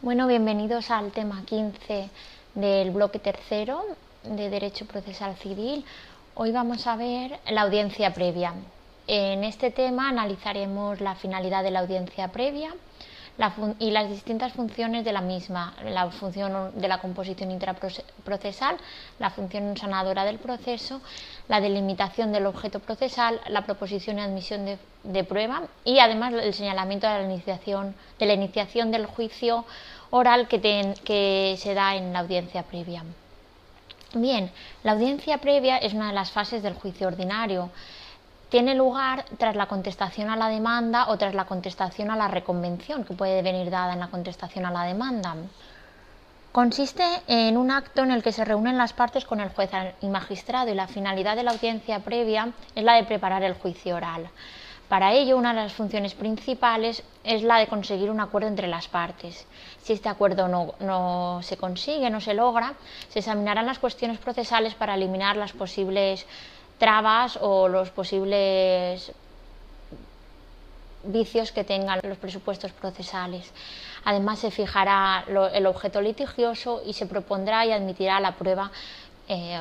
Bueno, bienvenidos al tema 15 del bloque tercero de Derecho Procesal Civil. Hoy vamos a ver la audiencia previa. En este tema analizaremos la finalidad de la audiencia previa y las distintas funciones de la misma, la función de la composición intraprocesal, la función sanadora del proceso, la delimitación del objeto procesal, la proposición y admisión de, prueba y además el señalamiento de la iniciación, de la iniciación del juicio oral que, que se da en la audiencia previa. Bien, la audiencia previa es una de las fases del juicio ordinario tiene lugar tras la contestación a la demanda o tras la contestación a la reconvención que puede venir dada en la contestación a la demanda. Consiste en un acto en el que se reúnen las partes con el juez y magistrado y la finalidad de la audiencia previa es la de preparar el juicio oral. Para ello, una de las funciones principales es la de conseguir un acuerdo entre las partes. Si este acuerdo no, no, se consigue, no se logra, se examinarán las cuestiones procesales para eliminar las posibles trabas o los posibles vicios que tengan los presupuestos procesales. Además, se fijará el objeto litigioso y se propondrá y admitirá la prueba eh,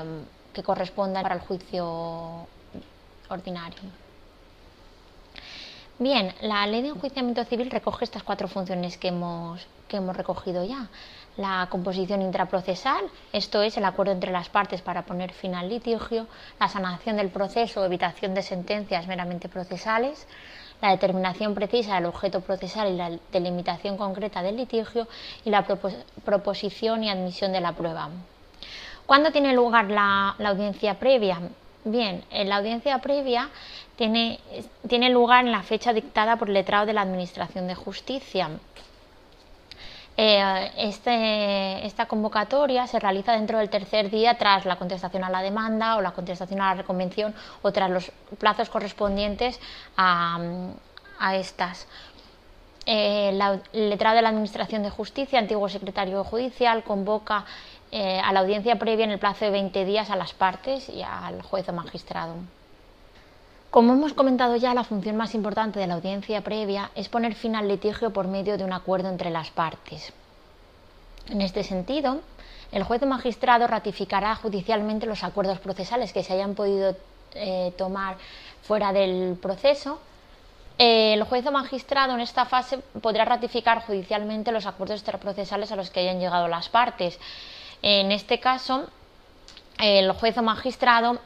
que corresponda para el juicio ordinario. Bien, la ley de enjuiciamiento civil recoge estas cuatro funciones que hemos, que hemos recogido ya la composición intraprocesal, esto es el acuerdo entre las partes para poner fin al litigio, la sanación del proceso o evitación de sentencias meramente procesales, la determinación precisa del objeto procesal y la delimitación concreta del litigio y la proposición y admisión de la prueba. ¿Cuándo tiene lugar la, audiencia previa? Bien, la audiencia previa tiene, tiene lugar en la fecha dictada por el letrado de la Administración de Justicia, eh, este, esta convocatoria se realiza dentro del tercer día tras la contestación a la demanda o la contestación a la reconvención o tras los plazos correspondientes a, estas. Eh, el letrado de la Administración de Justicia, antiguo secretario judicial, convoca eh, a la audiencia previa en el plazo de 20 días a las partes y al juez o magistrado. Como hemos comentado ya, la función más importante de la audiencia previa es poner fin al litigio por medio de un acuerdo entre las partes. En este sentido, el juez o magistrado ratificará judicialmente los acuerdos procesales que se hayan podido eh, tomar fuera del proceso. el juez o magistrado en esta fase podrá ratificar judicialmente los acuerdos extraprocesales a los que hayan llegado las partes. En este caso, el juez o magistrado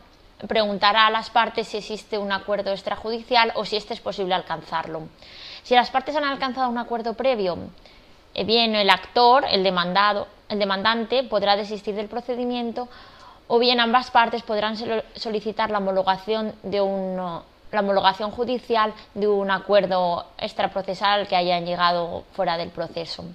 preguntará a las partes si existe un acuerdo extrajudicial o si este es posible alcanzarlo. Si las partes han alcanzado un acuerdo previo, eh, bien el actor, el demandado, el demandante podrá desistir del procedimiento o bien ambas partes podrán solicitar la homologación de la homologación judicial de un acuerdo extraprocesal que hayan llegado fuera del proceso.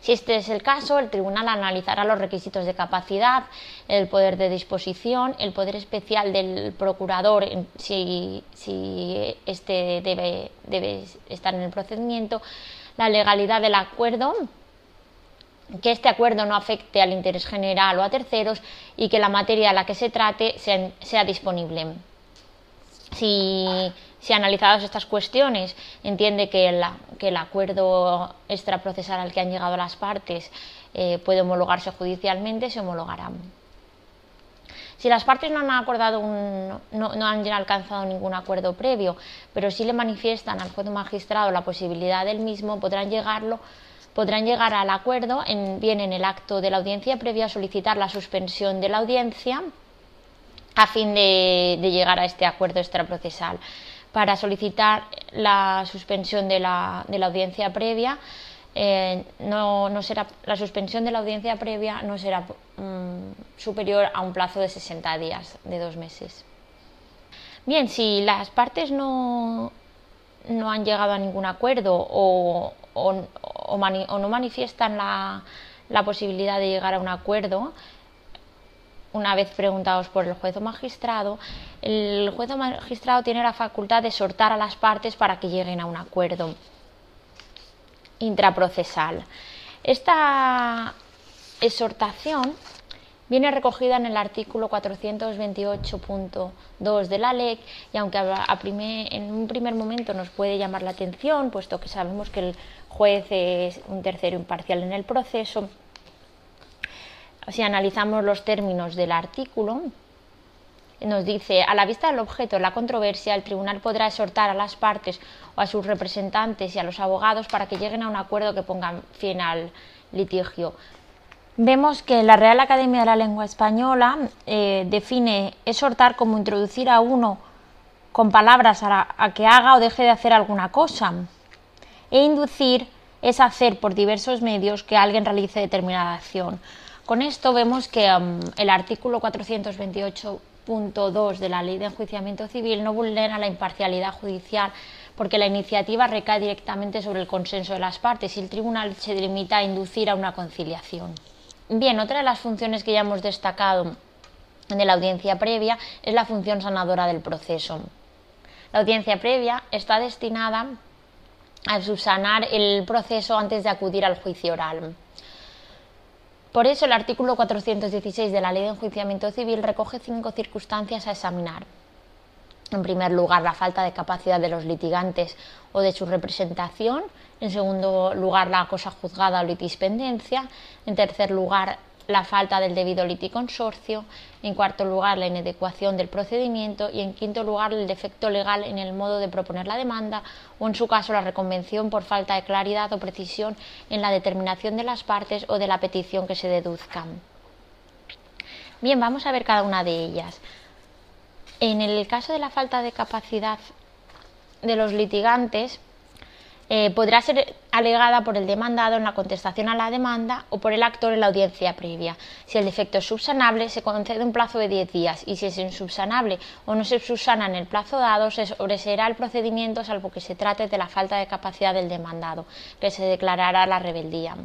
Si este es el caso, el tribunal analizará los requisitos de capacidad, el poder de disposición, el poder especial del procurador, si, si este debe, debe estar en el procedimiento, la legalidad del acuerdo, que este acuerdo no afecte al interés general o a terceros y que la materia a la que se trate sea, sea disponible. Si si analizadas estas cuestiones entiende que, el acuerdo extraprocesal al que han llegado las partes eh, puede homologarse judicialmente, se homologará. Si las partes no han acordado no, han alcanzado ningún acuerdo previo, pero sí le manifiestan al juez magistrado la posibilidad del mismo, podrán llegarlo podrán llegar al acuerdo en, bien en el acto de la audiencia previa a solicitar la suspensión de la audiencia a fin de llegar a este acuerdo extraprocesal para solicitar la suspensión de la, audiencia previa. Eh, no, no, será, la suspensión de la audiencia previa no será mm, superior a un plazo de 60 días, de dos meses. Bien, si las partes no, no han llegado a ningún acuerdo o, o, no manifiestan la posibilidad de llegar a un acuerdo, una vez preguntados por el juez o magistrado, el juez o magistrado tiene la facultad de exhortar a las partes para que lleguen a un acuerdo intraprocesal. Esta exhortación viene recogida en el artículo 428.2 de la ley y aunque en un primer momento nos puede llamar la atención, puesto que sabemos que el juez es un tercero imparcial en el proceso, si analizamos los términos del artículo, nos dice, a la vista del objeto de la controversia, el tribunal podrá exhortar a las partes o a sus representantes y a los abogados para que lleguen a un acuerdo que ponga fin al litigio. Vemos que la Real Academia de la Lengua Española eh, define exhortar como introducir a uno con palabras a, que haga o deje de hacer alguna cosa. E inducir es hacer por diversos medios que alguien realice determinada acción. Con esto vemos que um, el artículo 428 2 de la Ley de Enjuiciamiento Civil no vulnera la imparcialidad judicial porque la iniciativa recae directamente sobre el consenso de las partes y el tribunal se limita a inducir a una conciliación. Bien, otra de las funciones que ya hemos destacado de la audiencia previa es la función sanadora del proceso. La audiencia previa está destinada a subsanar el proceso antes de acudir al juicio oral. Por eso el artículo 416 de la Ley de Enjuiciamiento Civil recoge cinco circunstancias a examinar. En primer lugar, la falta de capacidad de los litigantes o de su representación. En segundo lugar, la cosa juzgada o litispendencia. En tercer lugar, la falta del debido liticonsorcio, en cuarto lugar la inadecuación del procedimiento y en quinto lugar el defecto legal en el modo de proponer la demanda o en su caso la reconvención por falta de claridad o precisión en la determinación de las partes o de la petición que se deduzcan. Bien, vamos a ver cada una de ellas. En el caso de la falta de capacidad de los litigantes, eh, podrá ser alegada por el demandado en la contestación a la demanda o por el actor en la audiencia previa. Si el defecto es subsanable, se concede un plazo de 10 días y si es insubsanable o no se subsana en el plazo dado, se sobreseerá el procedimiento salvo que se trate de la falta de capacidad del demandado, que se declarará la rebeldía.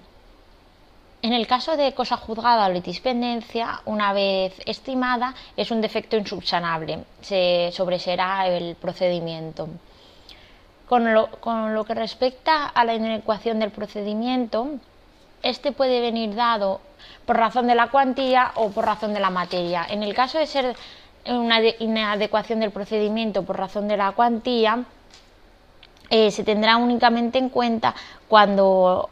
En el caso de cosa juzgada o litispendencia, una vez estimada, es un defecto insubsanable, se sobreseerá el procedimiento. Con lo, que respecta a la inadecuación del procedimiento, este puede venir dado por razón de la cuantía o por razón de la materia. En el caso de ser una inadecuación del procedimiento por razón de la cuantía, eh, se tendrá únicamente en cuenta cuando,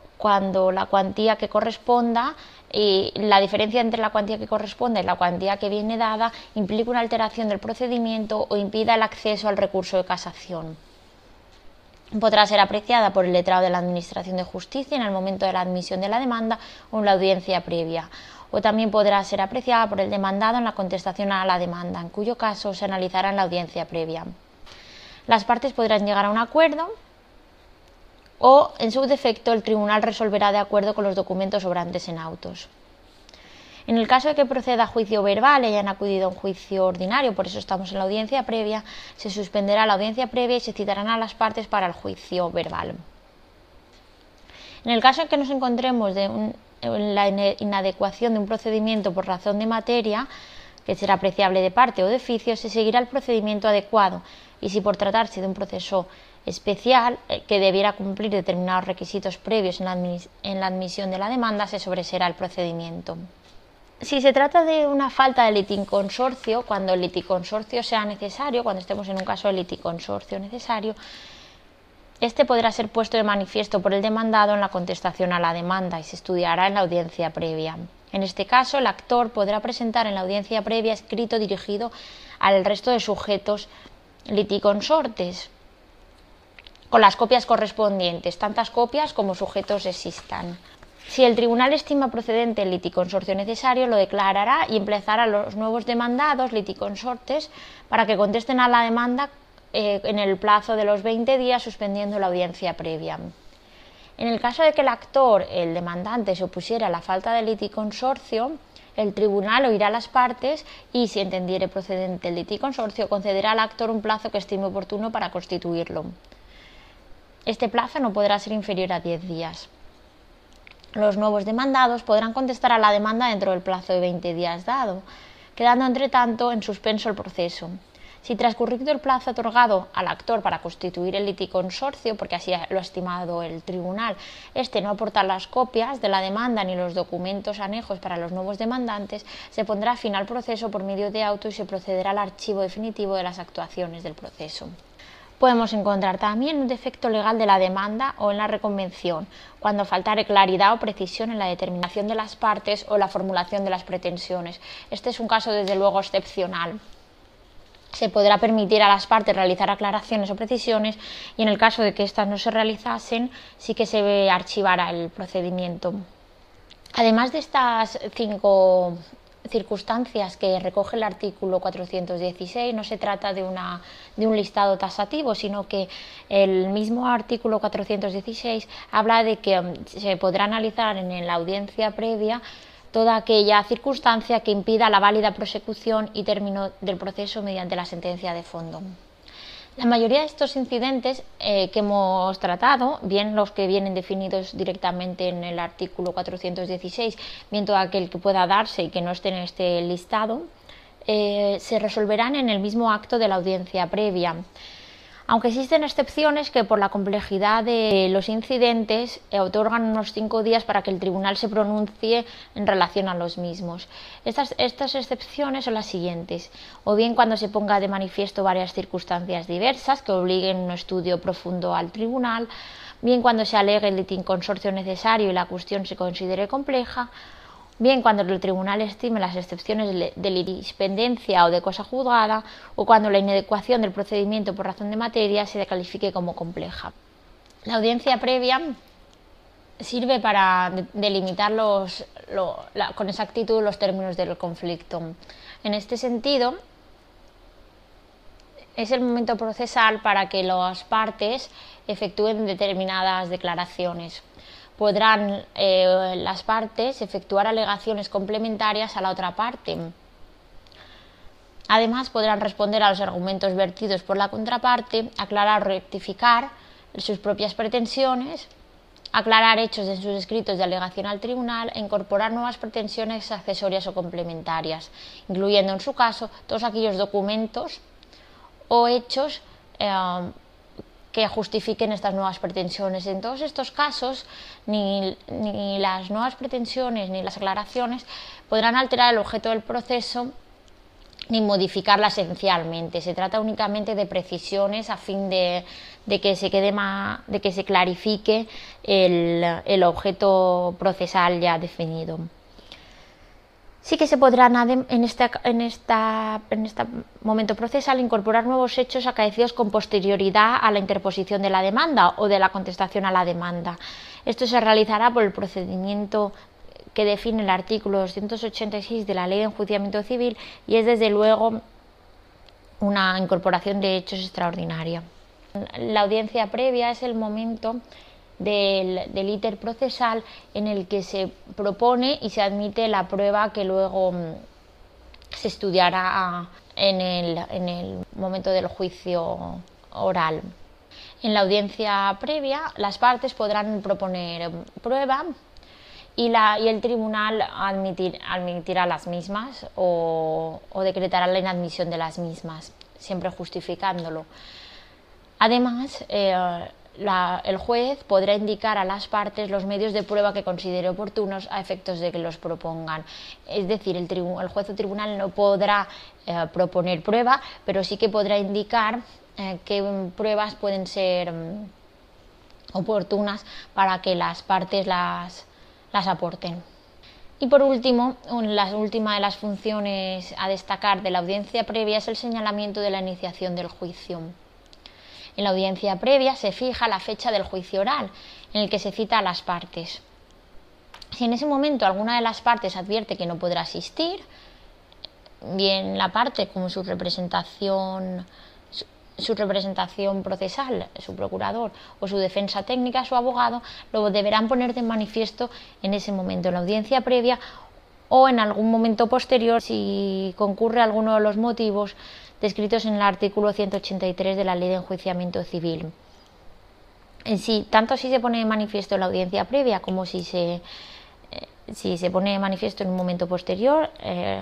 la cuantía que corresponda y la diferencia entre la cuantía que corresponde y la cuantía que viene dada implica una alteración del procedimiento o impida el acceso al recurso de casación podrá ser apreciada por el letrado de la Administración de Justicia en el momento de la admisión de la demanda o en la audiencia previa, o también podrá ser apreciada por el demandado en la contestación a la demanda, en cuyo caso se analizará en la audiencia previa. Las partes podrán llegar a un acuerdo o, en su defecto, el tribunal resolverá de acuerdo con los documentos sobrantes en autos. En el caso de que proceda a juicio verbal y hayan acudido a un juicio ordinario, por eso estamos en la audiencia previa, se suspenderá la audiencia previa y se citarán a las partes para el juicio verbal. En el caso en que nos encontremos en la inadecuación de un procedimiento por razón de materia, que será apreciable de parte o de oficio, se seguirá el procedimiento adecuado y si por tratarse de un proceso especial eh, que debiera cumplir determinados requisitos previos en la, admisión de la demanda, se sobreserá el procedimiento. Si se trata de una falta de liticonsorcio, cuando el liticonsorcio sea necesario, cuando estemos en un caso de liticonsorcio necesario, este podrá ser puesto de manifiesto por el demandado en la contestación a la demanda y se estudiará en la audiencia previa. En este caso, el actor podrá presentar en la audiencia previa escrito dirigido al resto de sujetos liticonsortes, con las copias correspondientes, tantas copias como sujetos existan. Si el tribunal estima procedente el liticonsorcio necesario, lo declarará y empleará a los nuevos demandados liticonsortes para que contesten a la demanda eh, en el plazo de los 20 días, suspendiendo la audiencia previa. En el caso de que el actor, el demandante, se opusiera a la falta de liticonsorcio, el tribunal oirá las partes y, si entendiere procedente el liticonsorcio, concederá al actor un plazo que estime oportuno para constituirlo. Este plazo no podrá ser inferior a 10 días. Los nuevos demandados podrán contestar a la demanda dentro del plazo de 20 días dado, quedando entre tanto en suspenso el proceso. Si transcurrido el plazo otorgado al actor para constituir el liticonsorcio, porque así lo ha estimado el tribunal, este no aporta las copias de la demanda ni los documentos anejos para los nuevos demandantes, se pondrá fin al proceso por medio de auto y se procederá al archivo definitivo de las actuaciones del proceso. Podemos encontrar también un defecto legal de la demanda o en la reconvención, cuando faltare claridad o precisión en la determinación de las partes o la formulación de las pretensiones. Este es un caso desde luego excepcional se podrá permitir a las partes realizar aclaraciones o precisiones y en el caso de que éstas no se realizasen sí que se archivará el procedimiento. Además de estas cinco circunstancias que recoge el artículo 416, no se trata de, una, de un listado tasativo, sino que el mismo artículo 416 habla de que mm, se podrá analizar en la audiencia previa toda aquella circunstancia que impida la válida prosecución y término del proceso mediante la sentencia de fondo. La mayoría de estos incidentes eh, que hemos tratado, bien los que vienen definidos directamente en el artículo 416, bien todo aquel que pueda darse y que no esté en este listado, eh, se resolverán en el mismo acto de la audiencia previa aunque existen excepciones que por la complejidad de los incidentes eh, otorgan unos cinco días para que el tribunal se pronuncie en relación a los mismos. Estas, excepciones son las siguientes, o bien cuando se ponga de manifiesto varias circunstancias diversas que obliguen un estudio profundo al tribunal, bien cuando se alegue el consorcio necesario y la cuestión se considere compleja, bien cuando el tribunal estime las excepciones de litigispendencia o de cosa juzgada, o cuando la inadecuación del procedimiento por razón de materia se califique como compleja. La audiencia previa sirve para delimitar con exactitud los términos del conflicto. En este sentido, es el momento procesal para que las partes efectúen determinadas declaraciones podrán eh, las partes efectuar alegaciones complementarias a la otra parte. Además, podrán responder a los argumentos vertidos por la contraparte, aclarar o rectificar sus propias pretensiones, aclarar hechos en sus escritos de alegación al tribunal e incorporar nuevas pretensiones accesorias o complementarias, incluyendo en su caso todos aquellos documentos o hechos eh, que justifiquen estas nuevas pretensiones. En todos estos casos, ni, las nuevas pretensiones ni las aclaraciones podrán alterar el objeto del proceso ni modificarla esencialmente. Se trata únicamente de precisiones a fin de, que se quede más, de que se clarifique el objeto procesal ya definido sí que se podrán en este en esta, en este momento procesal incorporar nuevos hechos acaecidos con posterioridad a la interposición de la demanda o de la contestación a la demanda. Esto se realizará por el procedimiento que define el artículo 286 de la Ley de Enjuiciamiento Civil y es desde luego una incorporación de hechos extraordinaria. La audiencia previa es el momento del, del procesal en el que se propone y se admite la prueba que luego mm, se estudiará en el, en el momento del juicio oral. En la audiencia previa, las partes podrán proponer prueba y, la, y el tribunal admitir, admitirá las mismas o, o, decretará la inadmisión de las mismas, siempre justificándolo. Además, eh, el juez podrá indicar a las partes los medios de prueba que considere oportunos a efectos de que los propongan. Es decir, el, juez o tribunal no podrá eh, proponer prueba, pero sí que podrá indicar eh, qué pruebas pueden ser mm, oportunas para que las partes las, las aporten. Y por último, la última de las funciones a destacar de la audiencia previa es el señalamiento de la iniciación del juicio. En la audiencia previa se fija la fecha del juicio oral, en el que se cita a las partes. Si en ese momento alguna de las partes advierte que no podrá asistir, bien la parte como su representación su representación procesal, su procurador o su defensa técnica, su abogado, lo deberán poner de manifiesto en ese momento, en la audiencia previa o en algún momento posterior si concurre alguno de los motivos descritos en el artículo 183 de la Ley de Enjuiciamiento Civil. En sí, tanto si se pone de manifiesto en la audiencia previa como si se, eh, si se pone de manifiesto en un momento posterior, eh,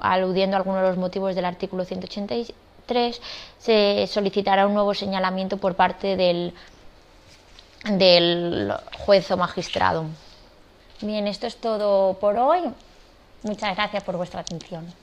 aludiendo a algunos de los motivos del artículo 183, 3 se solicitará un nuevo señalamiento por parte del, del juez o magistrado. Bien, esto es todo por hoy. Muchas gracias por vuestra atención.